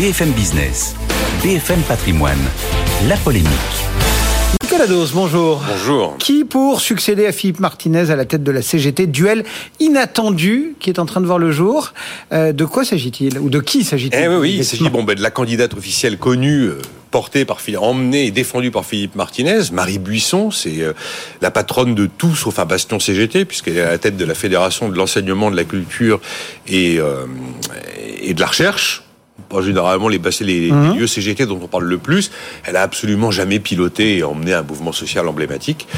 BFM Business, BFM Patrimoine, la polémique. Nicolas Dose, bonjour. Bonjour. Qui pour succéder à Philippe Martinez à la tête de la CGT Duel inattendu qui est en train de voir le jour. Euh, de quoi s'agit-il Ou de qui s'agit-il Eh oui, oui, il s'agit bon, ben, de la candidate officielle connue. euh, portée par Philippe, emmenée et défendue par Philippe Martinez, Marie Buisson, c'est euh, la patronne de tout sauf un bastion CGT, puisqu'elle est à la tête de la Fédération de l'enseignement, de la culture et, euh, et de la recherche. Pas généralement les, bas- les, les lieux CGT dont on parle le plus. Elle a absolument jamais piloté et emmené un mouvement social emblématique.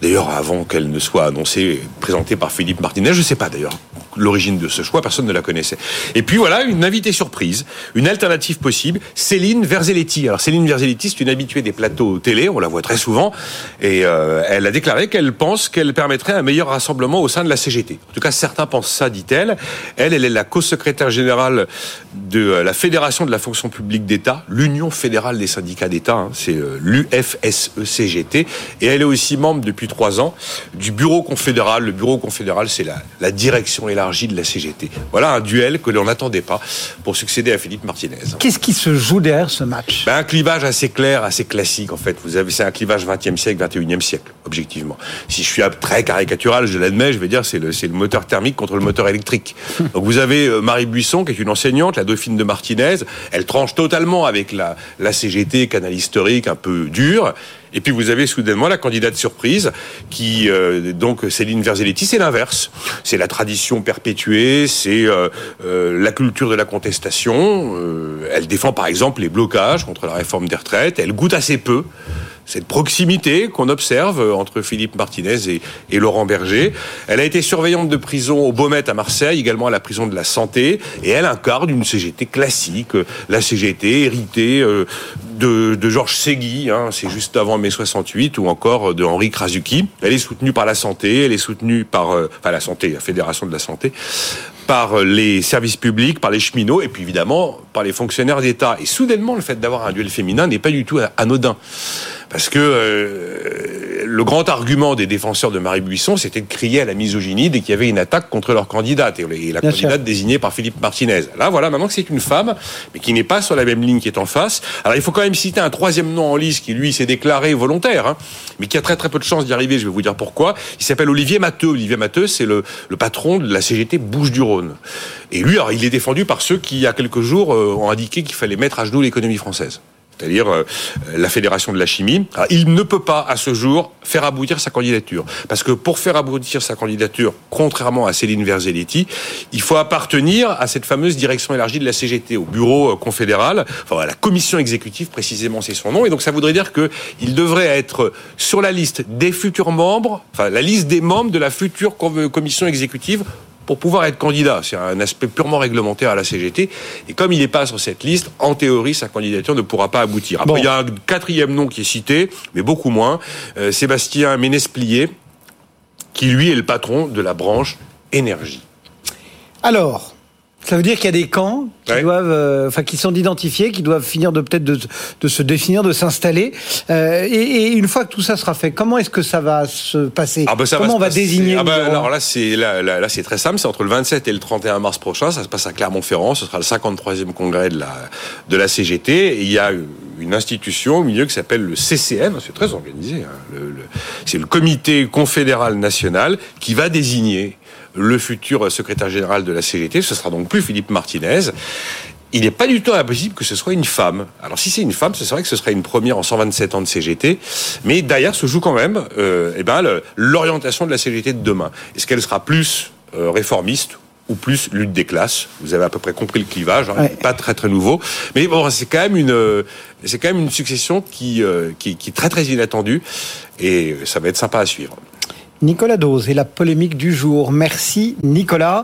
D'ailleurs, avant qu'elle ne soit annoncée, présentée par Philippe Martinez, je ne sais pas d'ailleurs l'origine de ce choix, personne ne la connaissait. Et puis voilà, une invitée surprise, une alternative possible, Céline Verzelletti. Alors Céline Verzelletti, c'est une habituée des plateaux télé, on la voit très souvent, et euh, elle a déclaré qu'elle pense qu'elle permettrait un meilleur rassemblement au sein de la CGT. En tout cas, certains pensent ça, dit-elle. Elle, elle est la co-secrétaire générale de euh, la Fédération de la fonction publique d'État, l'Union fédérale des syndicats d'État, hein, c'est euh, l'UFSECGT, et elle est aussi membre depuis trois ans du bureau confédéral. Le bureau confédéral, c'est la, la direction élargie de la CGT. Voilà un duel que l'on n'attendait pas pour succéder à Philippe Martinez. Qu'est-ce qui se joue derrière ce match? Ben, un clivage assez clair, assez classique en fait. Vous avez c'est un clivage 20e siècle, 21e siècle, objectivement. Si je suis très caricatural, je l'admets, je vais dire c'est le c'est le moteur thermique contre le moteur électrique. Donc vous avez euh, Marie Buisson qui est une enseignante, la dauphine de Martinez, elle tranche totalement avec la la CGT, canal historique un peu dur. Et puis vous avez soudainement la candidate surprise qui euh, donc Céline Verzelletti, c'est l'inverse. C'est la tradition perpétuée, c'est euh, euh, la culture de la contestation. Euh, elle défend par exemple les blocages contre la réforme des retraites. Elle goûte assez peu cette proximité qu'on observe euh, entre Philippe Martinez et, Laurent Berger. Elle a été surveillante de prison au Baumettes à Marseille, également à la prison de la Santé, et elle incarne une CGT classique, euh, la CGT héritée euh, de, Georges Segui, hein, c'est juste avant mai 68, ou encore de Henri Krasuki. Elle est soutenue par la Santé, elle est soutenue par, enfin la Santé, la Fédération de la Santé, par les services publics, par les cheminots, et puis évidemment par les fonctionnaires d'État. Et soudainement, le fait d'avoir un duel féminin n'est pas du tout anodin. Parce que euh, le grand argument des défenseurs de Marie Buisson, c'était de crier à la misogynie dès qu'il y avait une attaque contre leur candidate, et la Bien candidate sûr. désignée par Philippe Martinez. Là, voilà, maintenant que c'est une femme, mais qui n'est pas sur la même ligne qui est en face. Alors, il faut quand même citer un troisième nom en lice qui, lui, s'est déclaré volontaire, hein, mais qui a très très peu de chances d'y arriver, je vais vous dire pourquoi. Il s'appelle Olivier Matteux. Olivier Matteux, c'est le, le patron de la CGT Bouches-du-Rhône. Et lui, alors, il est défendu par ceux qui, il y a quelques jours, euh, ont indiqué qu'il fallait mettre à genoux l'économie française c'est-à-dire euh, la Fédération de la chimie. Alors, il ne peut pas, à ce jour, faire aboutir sa candidature. Parce que pour faire aboutir sa candidature, contrairement à Céline Verzelletti, il faut appartenir à cette fameuse direction élargie de la CGT, au bureau euh, confédéral, enfin à la commission exécutive, précisément c'est son nom. Et donc ça voudrait dire qu'il devrait être sur la liste des futurs membres, enfin la liste des membres de la future com- commission exécutive pour pouvoir être candidat. C'est un aspect purement réglementaire à la CGT. Et comme il n'est pas sur cette liste, en théorie, sa candidature ne pourra pas aboutir. Après, Bon. il y a un quatrième nom qui est cité, mais beaucoup moins. Euh, Sébastien Ménesplier, qui lui est le patron de la branche énergie. Alors, ça veut dire qu'il y a des camps qui Ouais. doivent, euh, enfin, qui sont identifiés, qui doivent finir de peut-être de, de se définir, de s'installer. Euh, et, et une fois que tout ça sera fait, comment est-ce que ça va se passer Ah bah ça Comment on va passer- désigner ah bah Alors là, c'est là, là, là, c'est très simple. C'est entre le 27 et le 31 mars prochain. Ça se passe à Clermont-Ferrand. Ce sera le 53e congrès de la de la CGT. Et il y a une institution au milieu qui s'appelle le CCM. C'est très organisé. hein. C'est le Comité confédéral national qui va désigner le futur secrétaire général de la CGT. Ce sera donc plus Philippe Martinez. Il n'est pas du tout impossible que ce soit une femme. Alors si c'est une femme, c'est vrai que ce serait une première en 127 ans de CGT, mais derrière se joue quand même euh, eh ben, l'orientation de la CGT de demain. Est-ce qu'elle sera plus euh, réformiste ou plus lutte des classes Vous avez à peu près compris le clivage, hein, Ouais. pas très très nouveau, mais bon, c'est quand même une euh, c'est quand même une succession qui, euh, qui qui est très très inattendue et ça va être sympa à suivre. Nicolas Dose et la polémique du jour. Merci Nicolas.